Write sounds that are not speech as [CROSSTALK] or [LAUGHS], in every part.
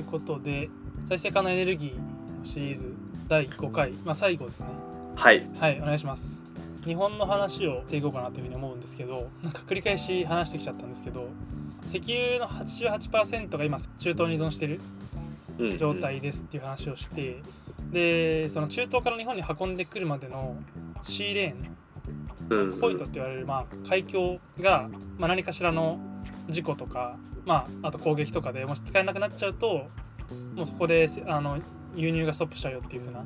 いうことで再生可能エネルギーのシリーズ第5回、まあ、最後ですね。はい。はいお願いします。日本の話をしていこうかなというふうに思うんですけどなんか繰り返し話してきちゃったんですけど石油の88%が今中東に依存してるうん。状態ですっていう話をして、でその中東から日本に運んでくるまでのシーレーンうんうん。ポイントって言われる、まあ、海峡が、まあ、何かしらの事故とか、まあ、あと攻撃とかでもし使えなくなっちゃうともうそこでせあの輸入がストップしちゃうよっていう風な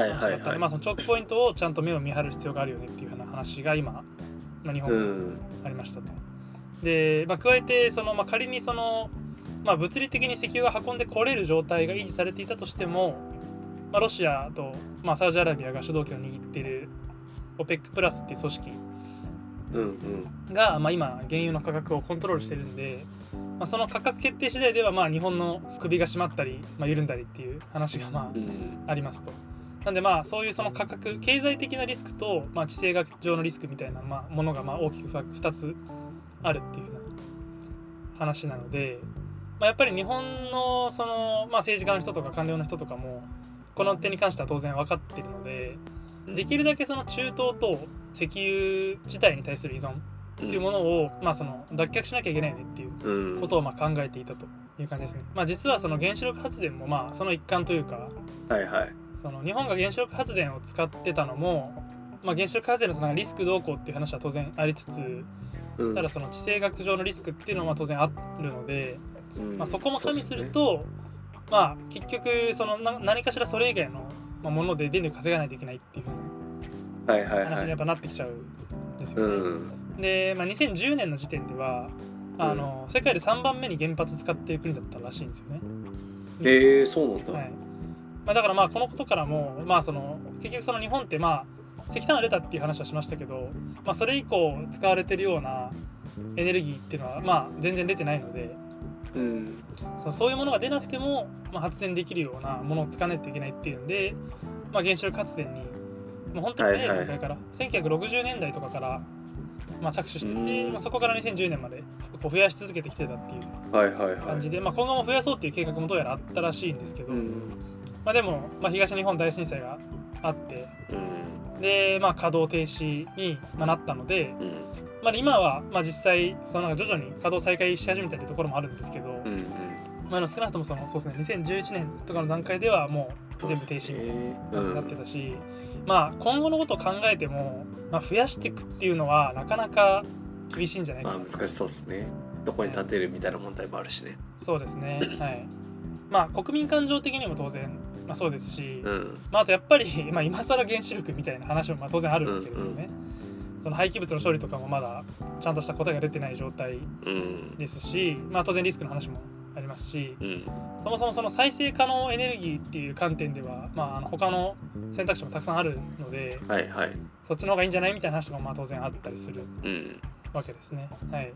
はい話だったり、はいはいまあ、そのチョークポイントをちゃんと目を見張る必要があるよねっていう風な話が今、まあ、日本ありましたと。で、まあ、加えてその、まあ、仮にその、まあ、物理的に石油が運んでこれる状態が維持されていたとしても、まあ、ロシアと、まあ、サウジアラビアが主導権を握っている OPEC プラスっていう組織が、まあ、今原油の価格をコントロールしてるんで、まあ、その価格決定次第ではまあ日本の首が締まったり、まあ、緩んだりっていう話がまうんあありますと。なんでまあそういうその価格経済的なリスクと、まあ、地政学上のリスクみたいな、まあ、ものがまあ大きく2つあるっていうふうな話なので、まあ、やっぱり日本のその、まあ、政治家の人とか官僚の人とかもこの点に関しては当然分かってるのでできるだけその中東と石油自体に対する依存っていうものを、まあ、その脱却しなきゃいけないよねっていううん。ことをまあ考えていたという感じですね。まあ、実はその原子力発電もまあその一環というかはいはい。その日本が原子力発電を使ってたのも、まあ、原子力発電のそのリスクどうこうっていう話は当然ありつつうん。ただその地政学上のリスクっていうのは当然あるので、うん。まあ、そこも加味すると、まあ結局そのな何かしらそれ以外のまあもので電力稼がないといけないっていうふうっはいはいな話はい。にやっぱなってきちゃうんですよね。うん。で、まあ、2010年の時点ではあの、世界で3番目に原発使っている国だったらしいんですよね。へえそうなんだ。はい。まあ、だからまあこのことからも、まあ、その結局その日本ってまあ石炭は出たっていう話はしましたけど、まあ、それ以降使われてるようなエネルギーっていうのはまあ全然出てないのでうん。そのそういうものが出なくても、まあ、発電できるようなものを使わないといけないっていうんで、まあ、原子力発電にもう本当に早い段階から、1960年代とかから、まあ、着手してうて、ん。まあ、そこから2010年までこう増やし続けてきてたっていう。はいはいはい。感じで、まあ、今後も増やそうっていう計画もどうやらあったらしいんですけど、うん。まあ、でも、まあ、東日本大震災があってうん。で、まあ、稼働停止にまあなったので、うん。まあ、今はまあ実際そのなんか徐々に稼働再開し始めてるところもあるんですけど、うんまあ、少なくともそのそうですね2011年とかの段階ではもう全部停止みたいなう感じになってたし、まあ今後のことを考えても、まあ、増やしていくっていうのはなかなか厳しいんじゃないか。なまあ難しそうですね。どこに立てるみたいな問題もあるしね。そうですね。[CLEARS THROAT] はい。まあ国民感情的にも当然、まあ、そうですし、うん。まあ、あとやっぱり、[LAUGHS] まあ、今更原子力みたいな話もまあ当然あるわけですよね。その廃棄物の処理とかもまだちゃんとした答えが出てない状態うん。ですし、まあ、当然リスクの話もありますしうん。そもそもその再生可能エネルギーっていう観点では、まあ、あの他の選択肢もたくさんあるのではいはい。そっちの方がいいんじゃないみたいな話とかもまあ当然あったりするうん。わけですね。はい、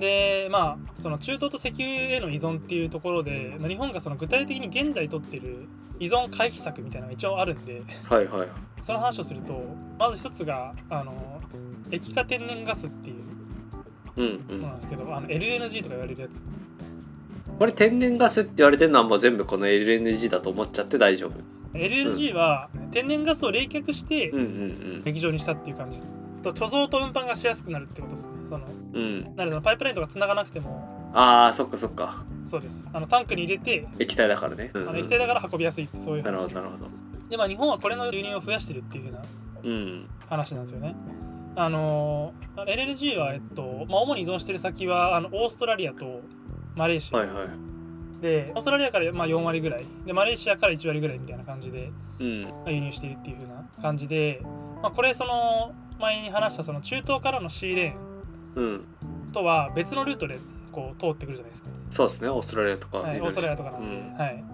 でまあその中東と石油への依存っていうところでまあ日本がその具体的に現在取ってる依存回避策みたいなのが一応あるんではいはい。その話をするとまず一つがあの液化天然ガスっていううんうん。ものなんですけど、あの LNG とか言われるやつこれ天然ガスって言われてるのはもう全部この LNG だと思っちゃって大丈夫。LNG は天然ガスを冷却してうんうん液状にしたっていう感じです。と貯蔵と運搬がしやすくなるってことですね。そのうん。うんなのでパイプラインとか繋がなくても。あーそっかそっか。そうです。あのタンクに入れて液体だからね、うんうん。あの液体だから運びやすいってそういうなるほ話どなるほど。でまあ日本はこれの輸入を増やしてるっていう風なうん。話なんですよね。あの LNG はえっと、まあ、主に依存してる先はあのオーストラリアとマレーシア、はいはい。でオーストラリアからまあ4割ぐらい。でマレーシアから1割ぐらいみたいな感じでうん。まあ輸入しているっていう風な感じで、まあ、これその前に話したその中東からのシーレーうん。ンとは別のルートでこう通ってくるじゃないですか、そうですね。オーストラリアとか、はい、オーストラリアとかなんで、うん。はい。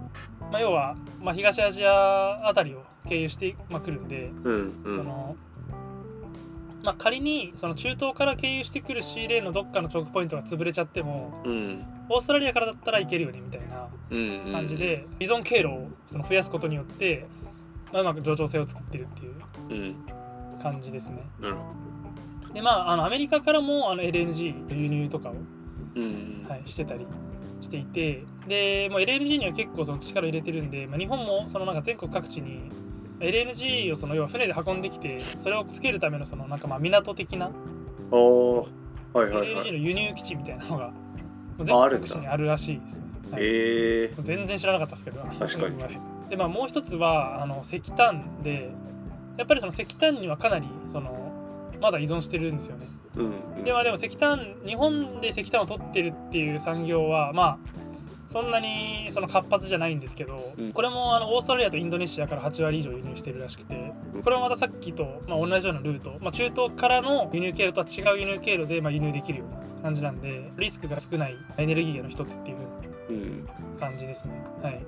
まあ、要は、まあ、東アジアあたりを経由して、まあ、来るんで、うんうん。そのまあ、仮にその中東から経由してくるシーレーンのどっかのチョークポイントが潰れちゃってもうんオーストラリアからだったらいけるよねみたいなうんうん感じで依存経路をその増やすことによって、まあ、うまく上長性を作ってるっていううん。感じですね。でまああのアメリカからもあの LNG の輸入とかを、うんはい、してたりしていてでもう LNG には結構その力を入れてるんで、まあ、日本もそのなんか全国各地に LNG をその要は船で運んできてそれをつけるためのそのなんかまあ港的なおー。はいはいは LNG いの輸入基地みたいなのが全国各地にあるらしいですね。はい。ええ全然知らなかったですけど。確かに。でまあもう一つはあの石炭でやっぱりその石炭にはかなりそのまだ依存してるんですよね。うんうん。でまあでも石炭日本で石炭を取ってるっていう産業はまあそんなにその活発じゃないんですけど、うんこれもあのオーストラリアとインドネシアから8割以上輸入してるらしくてこれもまたさっきと、まあ、同じようなルート、まあ、中東からの輸入経路とは違う輸入経路でまあ輸入できるような感じなんでリスクが少ないエネルギー源の一つっていう感じですね。はい。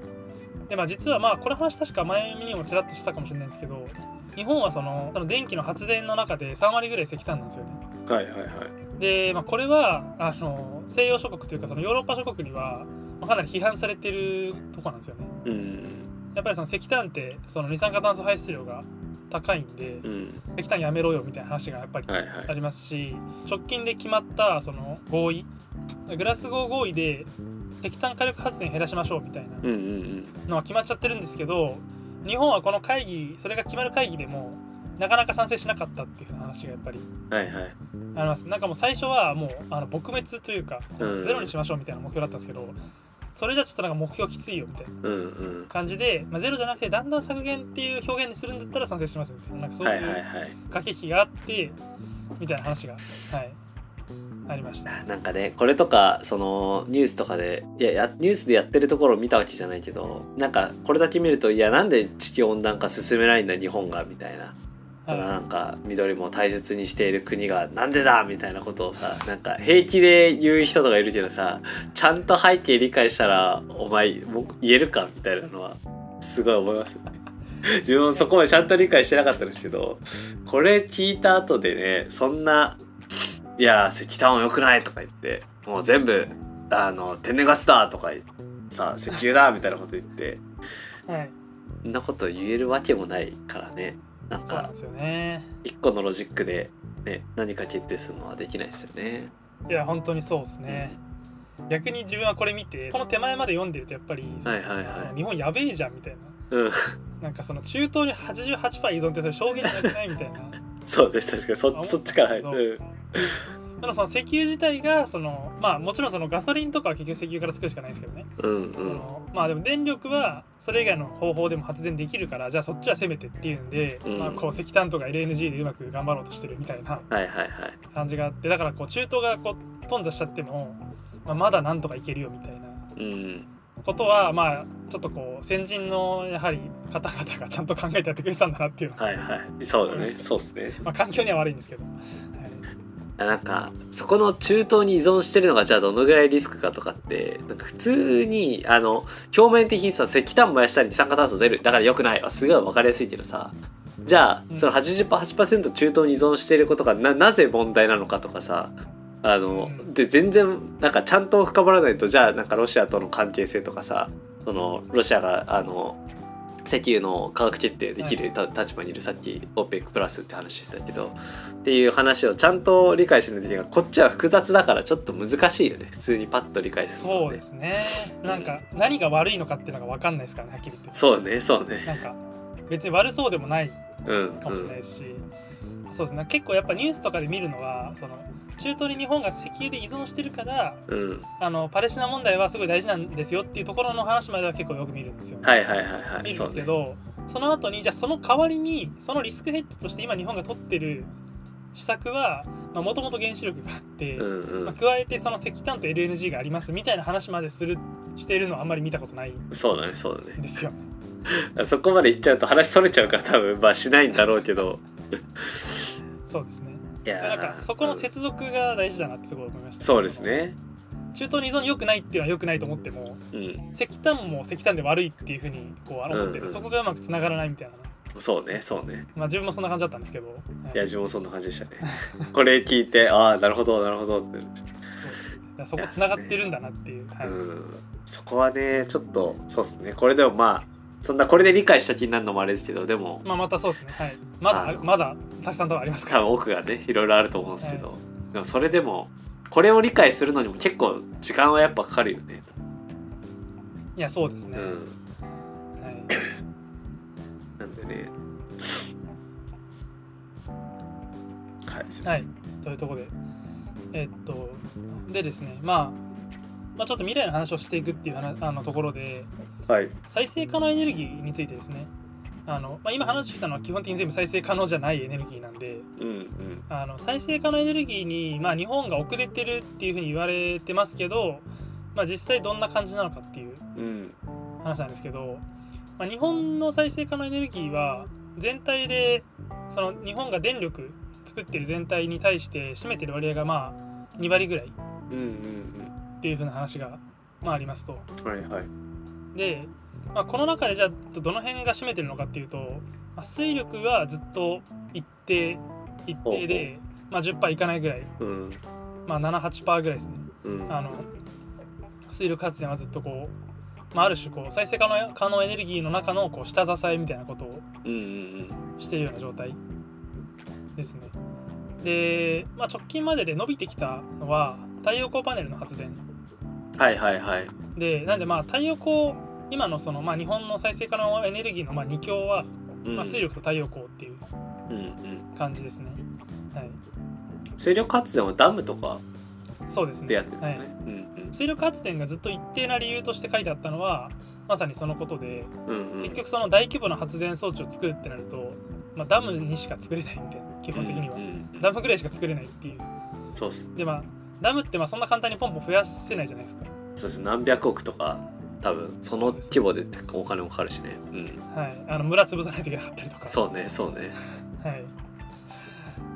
でまあ実はまあこの話確か前にもちらっとしたかもしれないんですけど日本はそのその電気の発電の中で3割ぐらい石炭なんですよね。はいはいはいで、まあ、これはあの西洋諸国というかそのヨーロッパ諸国にはまあかなり批判されてるとこなんですよね。うん。やっぱりその石炭ってその二酸化炭素排出量が高いんでうん。石炭やめろよみたいな話がやっぱりはいはい。ありますし直近で決まったその合意グラスゴー合意で石炭火力発電減らしましょうみたいなうんうんのは決まっちゃってるんですけど日本はこの会議それが決まる会議でもなかなか賛成しなかったっていう話がやっぱりうんはいはい。あります。なんかもう最初はもうあの撲滅というかうん。ゼロにしましょうみたいな目標だったんですけどそれじゃちょっとなんか目標きついよみたいな感じで、まあ、ゼロじゃなくてだんだん削減っていう表現にするんだったら賛成します。みたいななんかそういう駆け引きがあってみたいな話がはい。ありました。なんかねこれとかそのニュースとかでいややニュースでやってるところを見たわけじゃないけどなんかこれだけ見るといやなんで地球温暖化進めないんだ日本がみたいな。そのはなんか緑も大切にしている国がなんでだみたいなことをさなんか平気で言う人とかいるけどさちゃんと背景理解したらお前もう言えるかみたいなのはすごい思いますね。[LAUGHS] 自分もそこまでちゃんと理解してなかったですけどこれ聞いた後でねそんないや石炭は良くないとか言ってもう全部あの天然ガスだとかさ石油だみたいなこと言ってい、はい、そんなこと言えるわけもないからねなんかそうなんですよね。一個のロジックで、ね、何か決定するのはできないですよね。いや本当にそうですね。逆に自分はこれ見てこの手前まで読んでるとやっぱり、はいはいは日本やべえじゃんみたいな。うん、なんかその中東に88%依存ってそれ衝撃じゃなくないみたいな。[LAUGHS] そうです確かに。そそっちから入そうる。でもその石油自体がそのまあもちろんそのガソリンとかは結局石油から作るしかないんですけどね、うんうん。まあでも電力はそれ以外の方法でも発電できるからじゃあそっちは攻めてっていうんで、うん。まあ、こう石炭とか LNG でうまく頑張ろうとしてるみたいなはいはいはい。感じがあってだからこう中東がこう頓挫しちゃっても、まあ、まだなんとかいけるよみたいなうん。ことはまあちょっとこう先人のやはり方々がちゃんと考えてやってくれてたんだなっていうのは、はいはい。そうだね。そうですね。まあ環境には悪いんですけど、はいなんかそこの中東に依存してるのがじゃあどのぐらいリスクかとかってなんか普通にあの表面的にさ石炭燃やしたり二酸化炭素出る。だから良くない。はすごい分かりやすいけどさ。じゃあうん。その 80%8% 中東に依存していることがななぜ問題なのかとかさ。あの、うん。で全然なんかちゃんと深掘らないとじゃあなんかロシアとの関係性とかさそのロシアがあの石油の価格決定できるた立場にいるさっき OPEC プラスって話してたけどっていう話をちゃんと理解しないといけない。こっちは複雑だからちょっと難しいよね。普通にパッと理解するのそうですね。なんか何が悪いのかっていうのが分かんないですからねはっきり言って。そうねそうね。なんか別に悪そうでもないうんかもしれなうんいですし、そうですね。結構やっぱニュースとかで見るのはその中東に日本が石油で依存してるからうん。あのパレスチナ問題はすごい大事なんですよっていうところの話までは結構よく見るんですよ、ねはいはいはいは見るんですけどそ,、の後にじゃあその代わりにそのリスクヘッジとして今日本が取ってる施策はもともと原子力があって、うんうん。まあ、加えてその石炭と LNG がありますみたいな話までするしているのはあんまり見たことないんそうだねそうだね。ですよそこまで言っちゃうと話それちゃうから多分まあしないんだろうけど。そうですねいやーなんかそこのうん接続が大事だなってすごい思いました、そうですね。中東に依存良くないっていうのは良くないと思ってもうん。石炭も石炭で悪いっていうふうにこう思ってて、うんうん。そこがうまくつながらないみたいな。そうねそうね。まあ自分もそんな感じだったんですけど、はいいや自分もそんな感じでしたね。これ聞いてああなるほどなるほどって。そこつながってるんだなっていう、はい。うん。そこはねちょっとそうっすね。これでもまあそんなこれで理解した気になるのもあれですけどでもまあまたそうですね。はい。まだまだたくさん多分ありますから。多分奥がねいろいろあると思うんですけど、でもそれでもこれを理解するのにも結構時間はやっぱかかるよね。いやそうですね、うん。はい、なんでね。はいすいはいません、というところで。えっとでですね、まあ、まあちょっと未来の話をしていくっていう話あのところではい。再生可能エネルギーについてですね。あの、まあ、今話したのは基本的に全部再生可能じゃないエネルギーなんでうんうん。あの再生可能エネルギーに、まあ、日本が遅れてるっていうふうに言われてますけど、まあ、実際どんな感じなのかっていううん。話なんですけど、まあ、日本の再生可能エネルギーは全体でその日本が電力作ってる全体に対して占めてる割合がまあ2割ぐらいっていうふうな話が、まあ、ありますと。うんはいはいで、まあ、この中でじゃあどの辺が占めてるのかっていうと、まあ、水力はずっと一定一定で、まあ、10%いかないぐらい、うん。まあ、78%ぐらいですね。うん。あの水力発電はずっとこう、まあ、ある種こう再生可能可能エネルギーの中のこう下支えみたいなことをしているような状態ですね。で、まあ、直近までで伸びてきたのは太陽光パネルの発電。うんはいはいはい。でなんでまあ太陽光今のその、まあ、日本の再生可能エネルギーのまあ2強は、うん。まあ、水力と太陽光っていう感じですね。はい。水力発電はダムとかそうですね。でやってるんですよはい。ね、うん。水力発電がずっと一定な理由として書いてあったのはまさにそのことでうんうん。うん結局その大規模な発電装置を作るってなると、まあ、ダムにしか作れないみたいな基本的には、うんうんダムぐらいしか作れないっていう。そうっす。でまあダムってまあそんな簡単にポンポン増やせないじゃないですか。そうです。何百億とか多分その規模でお金もかかるしね。うん。はい。あの村潰さないといけなかったりとか。そうねそうね。はい。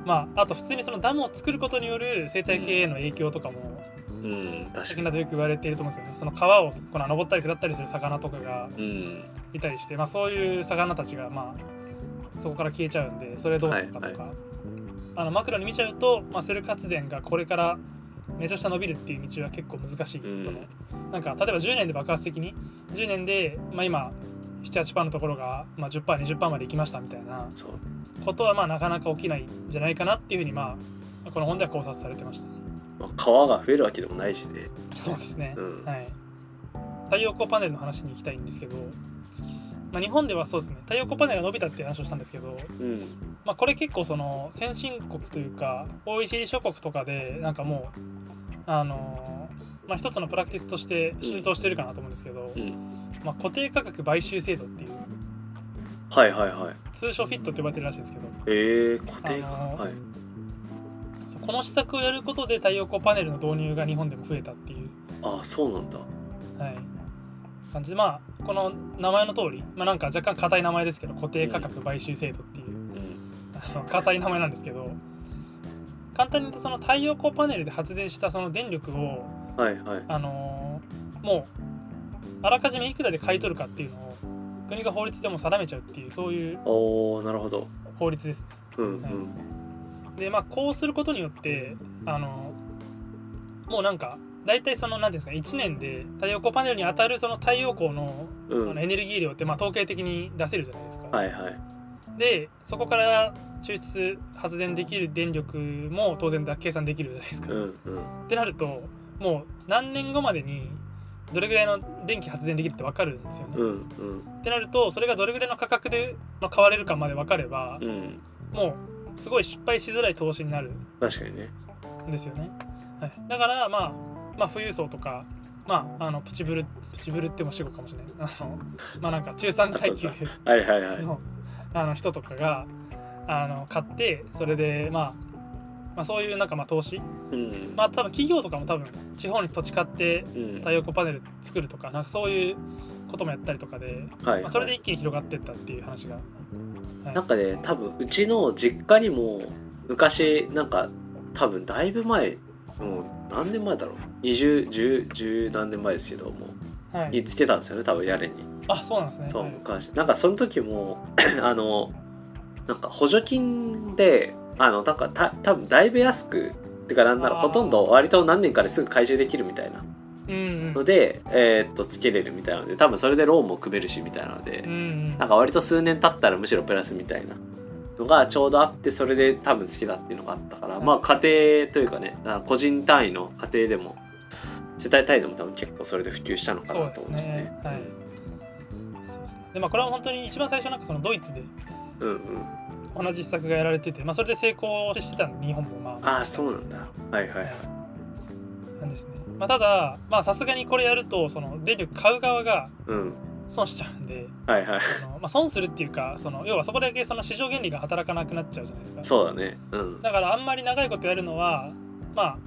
まああと普通にそのダムを作ることによる生態系への影響とかもうん。確最近かに。よく言われていると思うんですよね。その川をこの登ったり下ったりする魚とかがうん。いたりして、まあ、そういう魚たちがまあそこから消えちゃうんでそれどうなのかとか、はいあのマクロに見ちゃうと、まあ、セル発電がこれからめちゃくちゃ伸びるっていう道は結構難しい、うん。そのなんか例えば10年で爆発的に10年で、まあ、今78%のところが、まあ、10%20% まで行きましたみたいなことはまあなかなか起きないんじゃないかなっていうふうにまあこの本では考察されてました。ね。まあ、川が増えるわけでもないしね。そうですね、うん。はい。太陽光パネルの話に行きたいんですけど、まあ、日本ではそうですね太陽光パネルが伸びたって話をしたんですけど、うん。まあ、これ結構その先進国というか OECD 諸国とかでなんかもうあのまあ、一つのプラクティスとして浸透してるかなと思うんですけど、うん。まあ、固定価格買収制度っていうはいはいはい。通称フィットって呼ばれてるらしいんですけどえー、固定あのーはい。この施策をやることで太陽光パネルの導入が日本でも増えたっていう。ああそうなんだ。はい、感じでまあこの名前の通り、まあ、なんか若干硬い名前ですけど固定価格買収制度っていう。うん。あの硬い名前なんですけど簡単に言うとその太陽光パネルで発電したその電力を、はいはい。あのーもうあらかじめいくらで買い取るかっていうのを国が法律でも定めちゃうっていうそういう法律です。うんはい。うんでまあこうすることによってあのもうなんか大体その何ていうんですか1年で太陽光パネルに当たるその太陽光のうのエネルギー量ってまあ統計的に出せるじゃないですか。はいはいでそこから抽出発電できる電力も当然だ計算できるじゃないですか。うんっうんてなるともう何年後までにどれぐらいの電気発電できるって分かるんですよね。うんうんってなるとそれがどれぐらいの価格での買われるかまで分かればうんもうすごい失敗しづらい投資になる確かにねんですよね。はい、だから、まあ、まあ富裕層とか、まあ、あのプチブルプチブルっても死語かもしれないあのまあなんか中産階級 [LAUGHS] はいはいはい。のあの人とかがあの買ってそれで、まあ、まあそういうなんかまあ投資。うん。まあ多分企業とかも多分地方に土地買ってうん。太陽光パネル作るとかなんかそういうこともやったりとかで、はいまあ、それで一気に広がっていったっていう話が、はい。なんかね多分うちの実家にも昔なんか多分だいぶ前もう何年前だろう2010何年前ですけども。はい、につけたんですよね多分屋根に。あそうなんですね。そうはい昔。なんかその時も [CLEARS THROAT] あのなんか補助金であのなんかた多分だいぶ安くてかなんならほとんど割と何年かですぐ回収できるみたいな。うんうん。ので、えーっとつけれるみたいなので多分それでローンも組めるしみたいなので、うんうん。なんか割と数年経ったらむしろプラスみたいな。のがちょうどあってそれで多分好きだっていうのがあったから、はいまあ家庭というかねあ個人単位の家庭でも世帯単位でも多分結構それで普及したのかなと思いますね。はいそうですねでまあこれは本当に一番最初なんかそのドイツでうんうん。同じ施策がやられてて、まあ、それで成功してたんで日本もまあああそうなんだ。はいはいはい。なんですね、まあ、ただまあさすがにこれやるとその電力買う側がうん。損しちゃうんではいはい。あの、まあ、損するっていうかその要はそこだけその市場原理が働かなくなっちゃうじゃないですかそうだね。うん。だからあんまり長いことやるのはまあ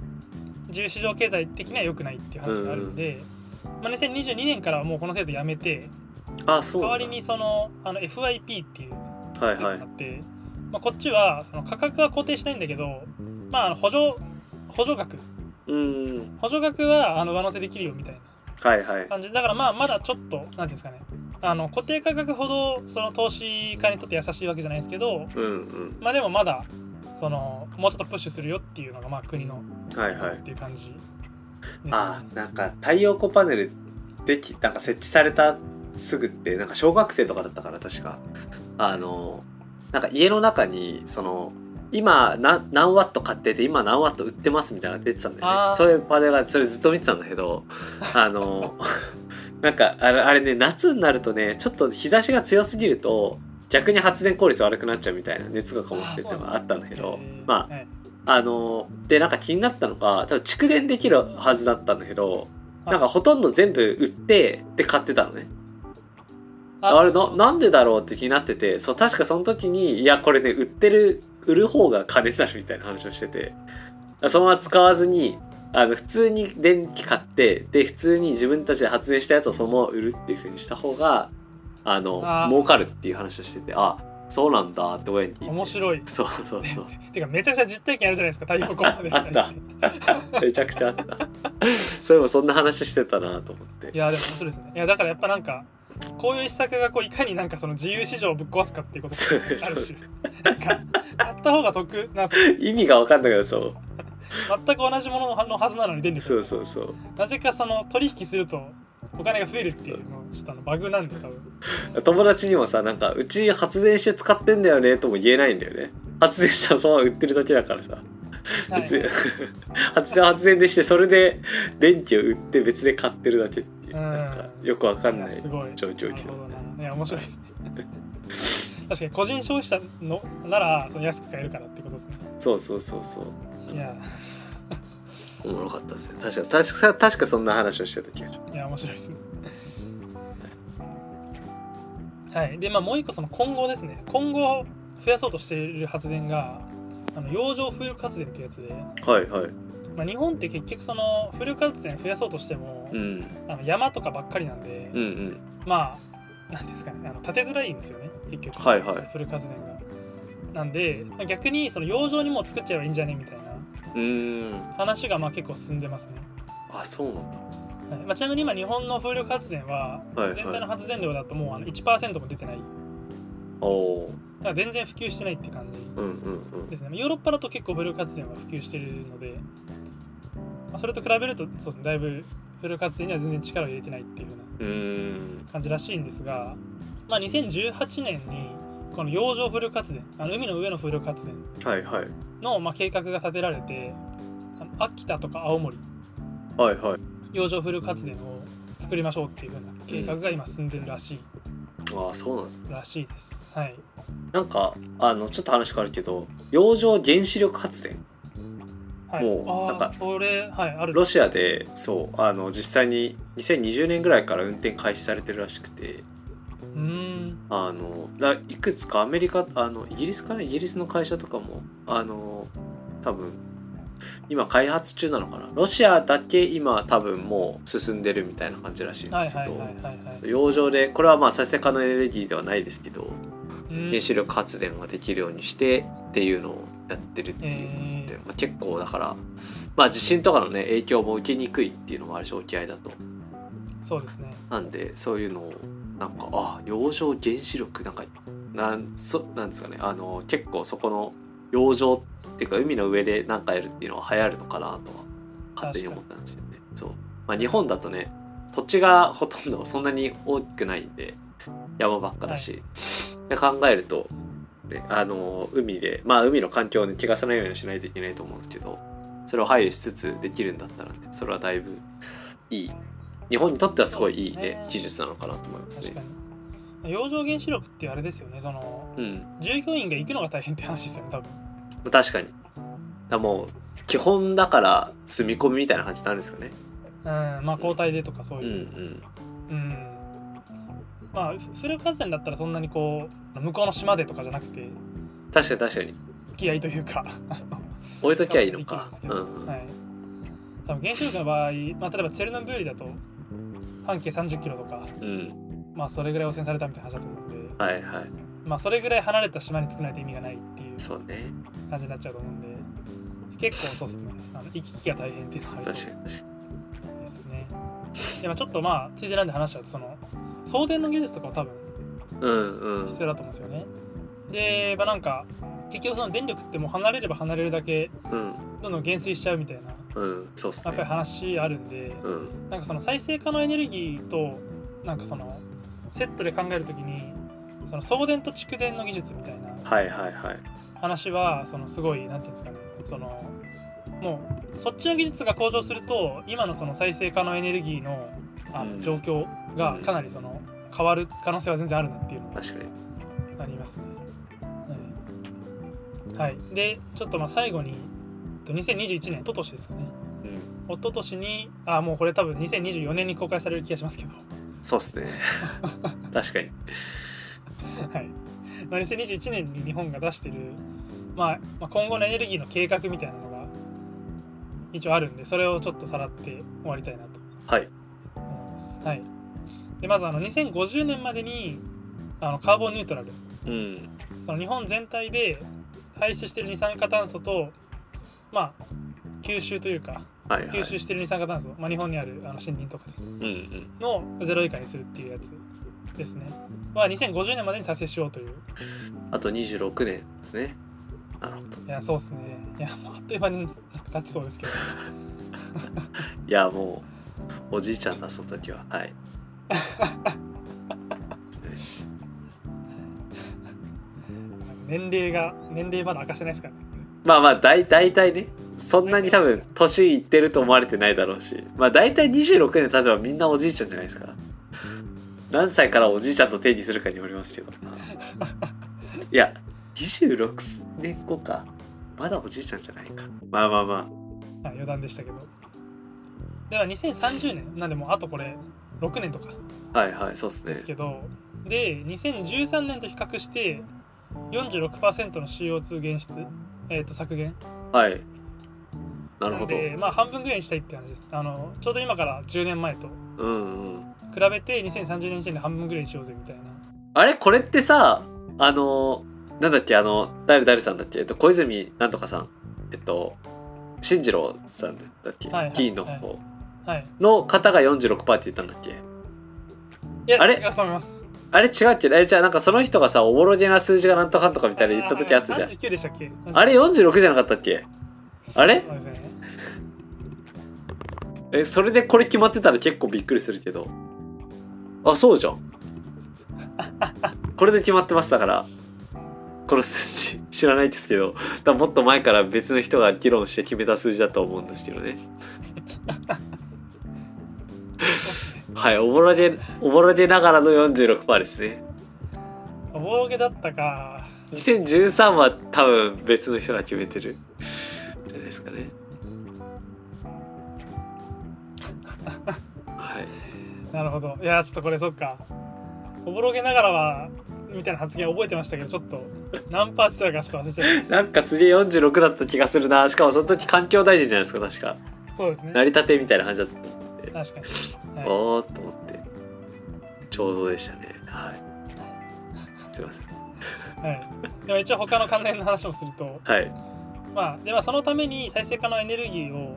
自由市場経済的には良くないっていう話があるんで、まあ、2022年からはもうこの制度やめてああそう。代わりにそのあの FIP っていうはいはい制度があ。って、まあ、こっちはその価格は固定しないんだけど、まあ、あの補助補助額うん。補助額はあの上乗せできるよみたいなはいはい。感じだからまあまだちょっとなんていうんですかねあの固定価格ほどその投資家にとって優しいわけじゃないですけどうんうん。まあでもまだそのもうちょっとプッシュするよっていうのがまあ国のはいはい。っ。ていう感じ。ね、ああなんか太陽光パネルできなんか設置されたすぐってなんか小学生とかだったから確か。あのなんか家の中にその今な何ワット買ってて今何ワット売ってますみたいなのが出てたんだよね。そういうパネルがそれずっと見てたんだけど [LAUGHS] あのなんかあれあれね夏になるとねちょっと日差しが強すぎると逆に発電効率悪くなっちゃうみたいな熱がこもってってのがあったんだけどえーまあはい。あのでなんか気になったのが多分蓄電できるはずだったんだけどなんかほとんど全部売ってで買ってたのね。あれななんでだろうって気になっててそう確かその時にいやこれね売ってる売る方が金になるみたいな話をしててそのまま使わずにあの普通に電気買ってで普通に自分たちで発電したやつをそのまま売るっていう風にした方があのあー。儲かるっていう話をしててあそうなんだって親に聞いて。面白い。そうそうそう。[LAUGHS] てかめちゃくちゃ実体験あるじゃないですか太陽光パネルあった。[LAUGHS] めちゃくちゃあった。[LAUGHS] それもそんな話してたなと思って。いやでも面白いですね。いやだからやっぱなんかこういう施策がこういかになんかその自由市場をぶっ壊すかっていうこと。そうがあるそう種。なんか買った方が得なんですよ意味が分かんないけどそう。全く同じもののはずなのに電力そうそうそう。なぜかその取引するとお金が増えるっていうのをしたのバグなんで多分。[LAUGHS] 友達にもさなんかうち発電して使ってんだよねとも言えないんだよね。発電したらそのまま売ってるだけだからさ。別に、はい発電発電でしてそれで電気を売って別で買ってるだけっていう。うん。なんかよくわかんないやすごい状況来たい。や面白いです。ね [LAUGHS] 確かに個人消費者のならその安く買えるからってことですね。そうそうそうそう。いやおもろかったですね。確か確か確かそんな話をしてた気がしまいや面白いですね。はい。でまあもう一個その今後ですね。今後増やそうとしている発電があの洋上風力発電ってやつで、すはいはい。まあ、日本って結局その風力発電増やそうとしても、うん。あの山とかばっかりなんで、うんうん。まあなんですかね。あの立てづらいんですよね。結局。はいはい。風力発電が。なんでまあ逆にその洋上にもう作っちゃえばいいんじゃね？みたいな話がまあ結構進んでますね。あそうなんだ。はい。まあ、ちなみに今日本の風力発電ははいはい。全体の発電量だともうあの1%も出てない。おおだから全然普及してないって感じうんうんですね。ヨーロッパだと結構風力発電は普及してるので、まあ、それと比べるとそうですねだいぶ風力発電には全然力を入れてないっていう風なうんうーん。感じらしいんですが、まあ、2018年にこの洋上風力発電あの海の上の風力発電はいはい。の、まあ、計画が立てられてあの秋田とか青森はいはい。洋上風力発電を作りましょうっていう風な計画が今進んでるらしい、ああそうなんですね。らしいです。はい。なんかあのちょっと話変わるけど洋上原子力発電はい、もうなんかそれはいある。ロシアでそうあの実際に2020年ぐらいから運転開始されてるらしくてあのだいくつかアメリカあのイギリスかな？イギリスの会社とかもあの多分今開発中なのかな？ロシアだけ今多分もう進んでるみたいな感じらしいんですけど洋上でこれはまあ再生可能エネルギーではないですけどうん。原子力発電ができるようにしてっていうのをやってるっていうのって、へまあ、結構だから、まあ、地震とかのね影響も受けにくいっていうのもあるし沖合だと。そうですね。なんでそういうのをなんかあ洋上原子力なんかなんそなんですかね。あの結構そこの洋上っていうか海の上で何かやるっていうのは流行るのかなとは勝手に思ったんですよね。そう。まあ、日本だとね土地がほとんどそんなに大きくないんで山ばっかだし、で考えると、ね、あの海でまあ海の環境をね汚さないようにしないといけないと思うんですけどそれを配慮しつつできるんだったらねそれはだいぶいい日本にとってはすごいいいねね。技術なのかなと思いますね。に。洋上原子力ってあれですよねそのうん。従業員が行くのが大変って話ですよね多分。確かに。だもう基本だから住み込みみたいな感じになるんですよね。うんまあ交代でとかそうう。んういう、ん。うん。まあフル活電だったらそんなにこう向こうの島でとかじゃなくて確かに確かに。気合というか。[LAUGHS] 置いときゃいいのか。うんうん。はい。多分原子力の場合、まあ、例えばチェルノブイリだと半径30キロとかうん。まあそれぐらい汚染されたみたいな話だと思うんで。はいはい。まあそれぐらい離れた島に作らないと意味がないっていうそうね。感じになっちゃうと思うんで結構そうっすね。あの行き来が大変っていうのは。ありそう確かに確かですね。でもちょっとまあついでなんで話しちゃうとその送電の技術とかも多分必要だと思うんですよね。でまあなんか結局その電力ってもう離れれば離れるだけうん。どんどん減衰しちゃうみたいなうんそうっすやっぱりね話あるんでうん。なんかその再生可能エネルギーとなんかそのセットで考えるときにその送電と蓄電の技術みたいな話はそのすごいなんていうんですかねそのもうそっちの技術が向上すると今のその再生可能エネルギーのあうん。の状況がかなりその変わる可能性は全然あるなっていうのが確かに。ありますね。はい、はい、でちょっとまあ最後にと2021年ととしですかね。うん。一昨年にあもうこれ多分2024年に公開される気がしますけど。そうっすね。[LAUGHS] 確かに。はい。まあ、2021年に日本が出してる、まあ、まあ今後のエネルギーの計画みたいなのが一応あるんでそれをちょっとさらって終わりたいなと。はい。思います。はい、でまずあの2050年までにあのカーボンニュートラル。うん。その日本全体で排出している二酸化炭素とまあ吸収というかはいはい。吸収している二酸化炭素、まあ、日本にあるあの森林とかでうんうん。のゼロ以下にするっていうやつですね。は2050年までに達成しようという。あと26年ですね。なるほど。いやそうですね。いやもうあっという間に経ちそうですけど。[LAUGHS] いやもうおじいちゃんだその時は。はい。[LAUGHS] 年齢が年齢まだ明かしてないですからねまあまあ大大体ねそんなに多分年いってると思われてないだろうし。まあ大体26年経てばみんなおじいちゃんじゃないですか。何歳からおじいちゃんと定義するかによりますけどいや26年後か。まだおじいちゃんじゃないか。まあまあまはい余談でしたけど。では2030年。なんでもうあとこれ6年とか。あはいはいそうっすね。ですけど、で2013年と比較して46%の CO2 減出、えー、と削減。はい。なるほど。でまあ半分ぐらいにしたいって話です。あのちょうど今から10年前と。比べて2030年時点で半分ぐらいにしようぜみたいな。あれ？これってさあのなんだっけ？あの誰誰さんだっけ？えっと小泉なんとかさん。えっと進次郎さんだっけ、はいはい議員の方。はい。の方が46%って言ったんだっけ？いやあれ？だと思いますあれ違うっけ？あれじゃあなんかその人がさおぼろげな数字がなんとかんとかみたいな言った時あったじゃん。39でしたっけ？あれ46じゃなかったっけ？あれ？そうですねえそれでこれ決まってたら結構びっくりするけど。あそうじゃん。これで決まってますだから。この数字。知らないですけど。多分もっと前から別の人が議論して決めた数字だと思うんですけどねはいおぼろげおぼろげながらの46%ですね。おぼろげだったか。2013は多分別の人が決めてる。じゃないですかね。[LAUGHS] はい。なるほど。いやちょっとこれそっか。おぼろげながらはみたいな発言覚えてましたけどちょっと何パーセントかちょっと忘れちゃいましなんかすげえ46だった気がするな。しかもその時環境大臣じゃないですか確か。たそうですね。成り立てみたいな感じだった確かに、はい、おーっと思って。ちょうどでしたね。はい。すいません。はい、でも一応他の関連の話もするとはい。まあではそのために再生可能エネルギーを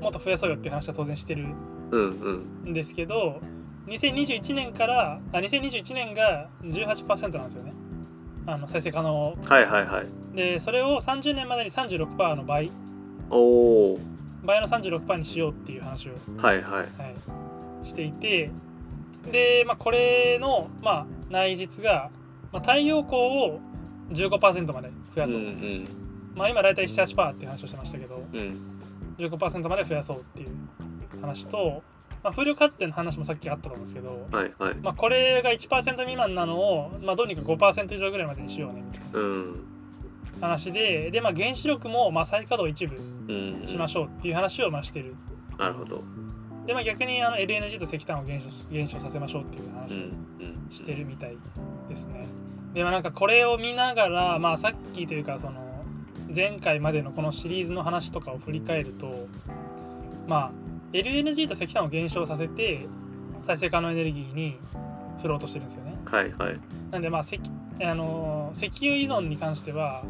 もっと増やそうよっていう話は当然してるうんうん。んですけど2021年からあ2021年が18%なんですよね。あの再生可能はいはいはい。でそれを30年までに36%の倍。おお倍の36%にしようっていう話を、はいはい。はい、していてで、まあ、これの、まあ、内実が、まあ、太陽光を15%まで増やうんそう、うんまあ、今大体78%っていう話をしてましたけどうん。15%まで増やそうっていう話とまあ、風力発電の話もさっきあったと思うんですけど、はいはい。まあ、これが1%未満なのを、まあ、どうにか5%以上ぐらいまでにしようね。みたいうん。な話でで、まあ、原子力もまあ再稼働一部うん。しましょうっていう話をまあしてる。なるほど。で、まあ、逆にあの LNG と石炭を減少減少させましょうっていううん話をうん。してるみたいですね。でまあなんかこれを見ながら、まあ、さっきというかその前回までのこのシリーズの話とかを振り返るとまあ LNG と石炭を減少させて再生可能エネルギーに振ろうとしてるんですよね。はいはい。なんでまあ石あの石油依存に関しては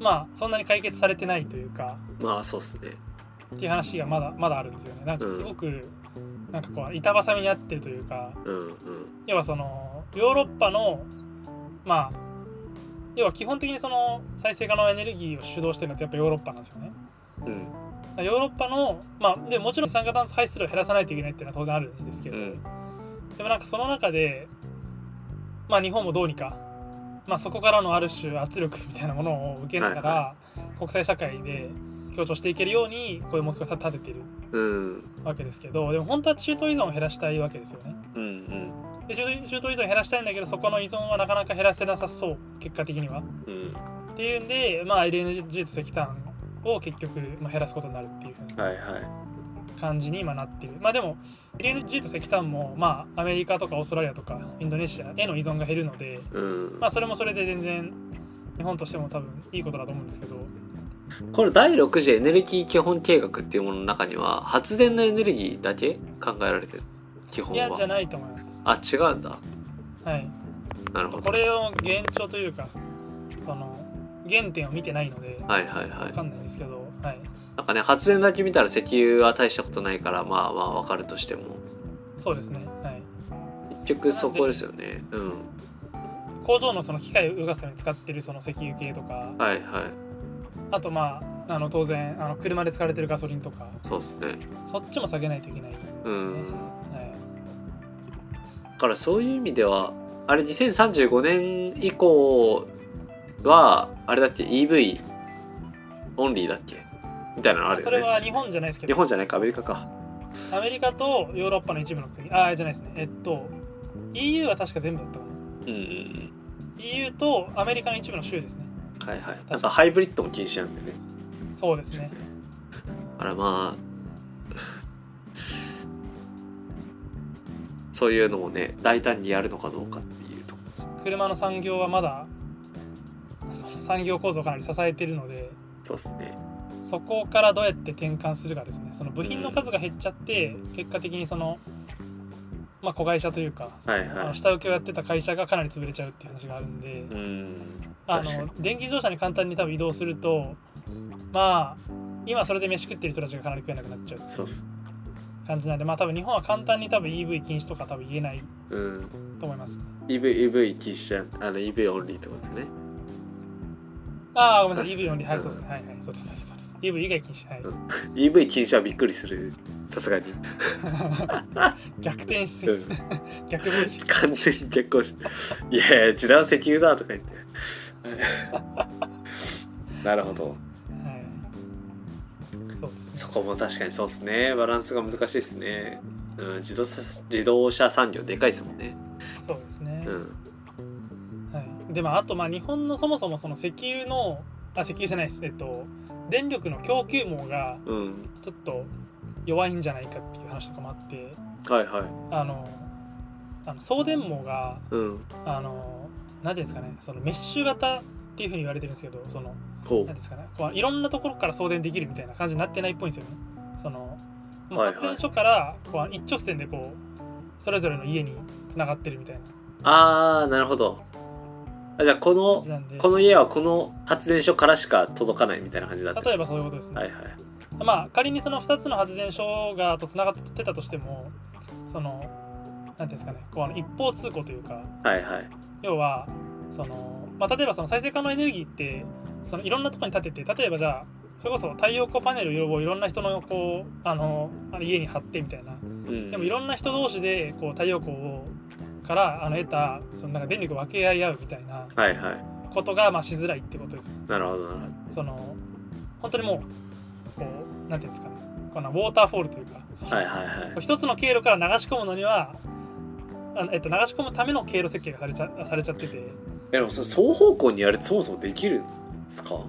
まあそんなに解決されてないというかまあそうっすね。っていう話がまだまだあるんですよね。なんかすごく、なんかこう板挟みに合ってるというかうんうん。要はそのヨーロッパのまあ要は基本的にその再生可能エネルギーを主導してるのってやっぱヨーロッパなんですよね。うん。ヨーロッパのまあでもちろん二酸化炭素排出量を減らさないといけないっていうのは当然あるんですけど、うん。でもなんかその中でまあ日本もどうにか、まあ、そこからのある種圧力みたいなものを受けながら、は国際社会で強調していけるようにこういう目標を立ててるうん。わけですけどでも本当は中東依存を減らしたいわけですよね。うんうん。で中東中東依存を減らしたいんだけどそこの依存はなかなか減らせなさそう結果的には。うん。っていうんで、まあ、LNG と石炭を結局、まあ、減らすことになるっていう風なはいはい感じに今なっている。まあでも LNG と石炭も、まあ、アメリカとかオーストラリアとかインドネシアへの依存が減るので、うん。まあ、それもそれで全然日本としても多分いいことだと思うんですけど。これ第6次エネルギー基本計画っていうものの中には発電のエネルギーだけ考えられてる？基本いやじゃはないと思います。あ違うんだ。はい、なるほど。これを現状というかその原点を見てないのではいはいはい。分かんないんですけど、はい、なんかね発電だけ見たら石油は大したことないからまあまあわかるとしても。そうですね、はい、結局そこですよね。うん。工場のその機械を動かすために使ってるその石油系とか。はいはい。あとまああの当然あの車で使われてるガソリンとか。そうですね。そっちも下げないといけない、うん。はい、だからそういう意味ではあれ2035年以降はあれだっけ？EV オンリーだっけ？みたいなのあるよね。それは日本じゃないですけど。日本じゃないかアメリカか。アメリカとヨーロッパの一部の国。ああじゃないですね。えっと EU は確か全部だったかな。うんうんうん EU とアメリカの一部の州ですね。はいはい。なんかハイブリッドも禁止なんでね。そうですね。あらまあそういうのもね大胆にやるのかどうかっていうところです。車の産業はまだその産業構造をかなり支えているので。そうですねそこからどうやって転換するかですね。その部品の数が減っちゃって結果的にそのまあ子会社というか、はいはい。下請けをやってた会社がかなり潰れちゃうっていう話があるんで、うん。あの電気自動車に簡単に多分移動するとまあ今それで飯食ってる人たちがかなり食えなくなっちゃうそうっす。感じなんでまあ多分日本は簡単に多分 EV 禁止とか多分言えないうん。と思います。EV, EV 禁止あの EV オンリーってことですね。ああごめんなさい。EV オンリー。はいうん。そうですね。はいはい。そうですそうです EV 以外禁止はい、うん。[LAUGHS] EV 禁止はびっくりする。さすがに、[LAUGHS] 逆転しすぎ、うん、[LAUGHS] 逆分子完全に結婚しいやいや時代は石油だとか言って。なるほど。はい。そうですね。そこも確かにそうですね。バランスが難しいですね、うん、自動車自動車産業でかいですもんね。そうですね、うん。はい、でまああとまあ日本のそもそもその石油のあ石油じゃないです。えっと電力の供給網がうん。ちょっと弱いんじゃないかっていう話とかもあってはいはい。あのあの送電網がうん。あの何ていうんですかねそのメッシュ型っていうふうに言われてるんですけどそのほ何ですかねこういろんなところから送電できるみたいな感じになってないっぽいんですよね。そのもうはいはい。発電所からこう一直線でこうそれぞれの家につながってるみたいな。ああなるほどあじゃあこ感のこの家はこの発電所からしか届かないみたいな感じだった。例えばそういうことですね、はいはい。まあ仮にその2つの発電所がとつながってたとしてもその何ていうんですかね。こうあの一方通行というか。はいはい。要はその、まあ、例えばその再生可能エネルギーってそのいろんなところに立てて例えばじゃあそれこそ太陽光パネルをいろんな人のこうあのあの家に貼ってみたいな。うん。でもいろんな人同士でこう太陽光をからあの得たそのなんか電力を分け合い合うみたいなことがまあしづらいってことですね。なるほどなるほその本当にもうこうなんていうんですかね。このウォーターフォールというかそのはいはいはい。一つの経路から流し込むのにはあえっと、流し込むための経路設計がされちゃされちゃってて。えでもそれ双方向にやるそもそもできるんですか？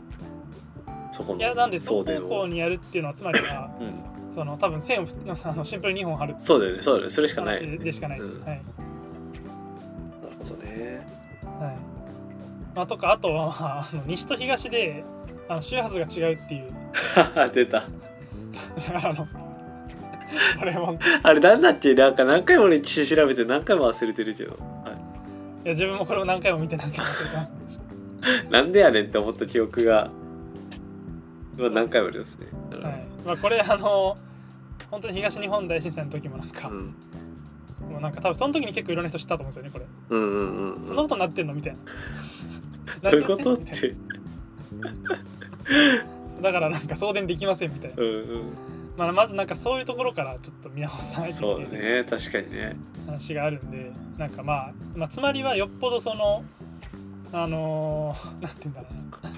そこのいやなんで双方向にやるっていうのはつまりはうん。その多分線をあのシンプルに2本貼る。そうだよねそうだよね。それしかない。話でしかないです、うん。はい、まあ、とかあとはまああの西と東であの周波数が違うっていう。[LAUGHS] 出た。[LAUGHS] あのこれも。あれなんだっけ？なんか何回も歴史調べて何回も忘れてるけど、はい。や自分もこれを何回も見て何回も忘れてますね。い、[LAUGHS] なんでやねんって思った記憶が、まあ、何回もありますね、はい。まあ、これあの本当に東日本大震災の時もなんか、うん、もうなんか多分その時に結構いろんな人知ったと思うんですよねこれ。うんうんうんうん。そんなことになってんの？みたいな [LAUGHS] どういうことって。[LAUGHS] だからなんか送電できませんみたいな、うんうん。まあ、まずなんかそういうところからちょっと見直さないそうだとね確かにね。話があるんでなんかまあ、まあ、つまりはよっぽどそのあのー [LAUGHS] なんて言うんだろうな。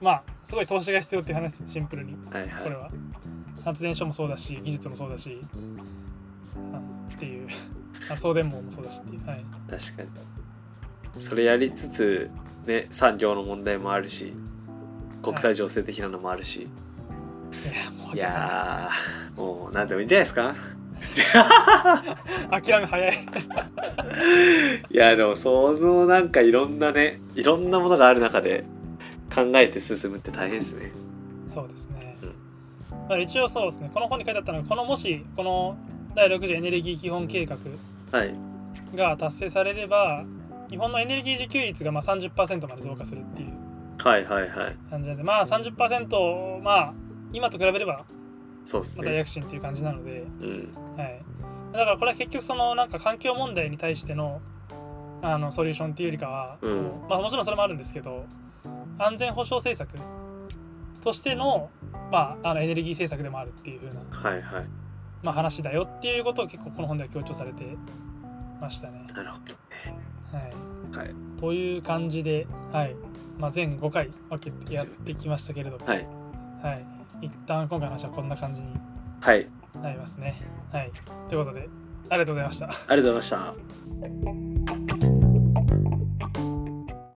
まあすごい投資が必要っていう話ですシンプルに。はいはい。これは。発電所もそうだし技術もそうだし。っていう。送電網もそうだしっていう。はい。確かに。それやりつつね産業の問題もあるし国際情勢的なのもあるし、い。やもうい、やーもう何でもいいんじゃないですか？諦め早い。[LAUGHS] いやでもそのなんかいろんなねいろんなものがある中で考えて進むって大変ですね。そうですね、うん。まあ、一応そうですね。この本に書いてあったのがこのもしこの第6次エネルギー基本計画はい。が達成されれば日本のエネルギー自給率がまあ30%まで増加するっていう。はいはいはい。感じなんでまあ30%まあ今と比べればまたそうですね。躍進っていう感じなので、うん。はい、だからこれは結局そのなんか環境問題に対してのあのソリューションっていうよりかは、うん。まあ、もちろんそれもあるんですけど安全保障政策としての,、まあ、あのエネルギー政策でもあるっていう風な、はいはい。まあ、話だよっていうことを結構この本では強調されてましたね。なるほはい、どはい。とい。う感じで、はい。まあ、全5回分けてやってきましたけれども、はい。はい、一旦今回の話はこんな感じにはい。なりますね。はい、ということでありがとうございました。ありがとうございました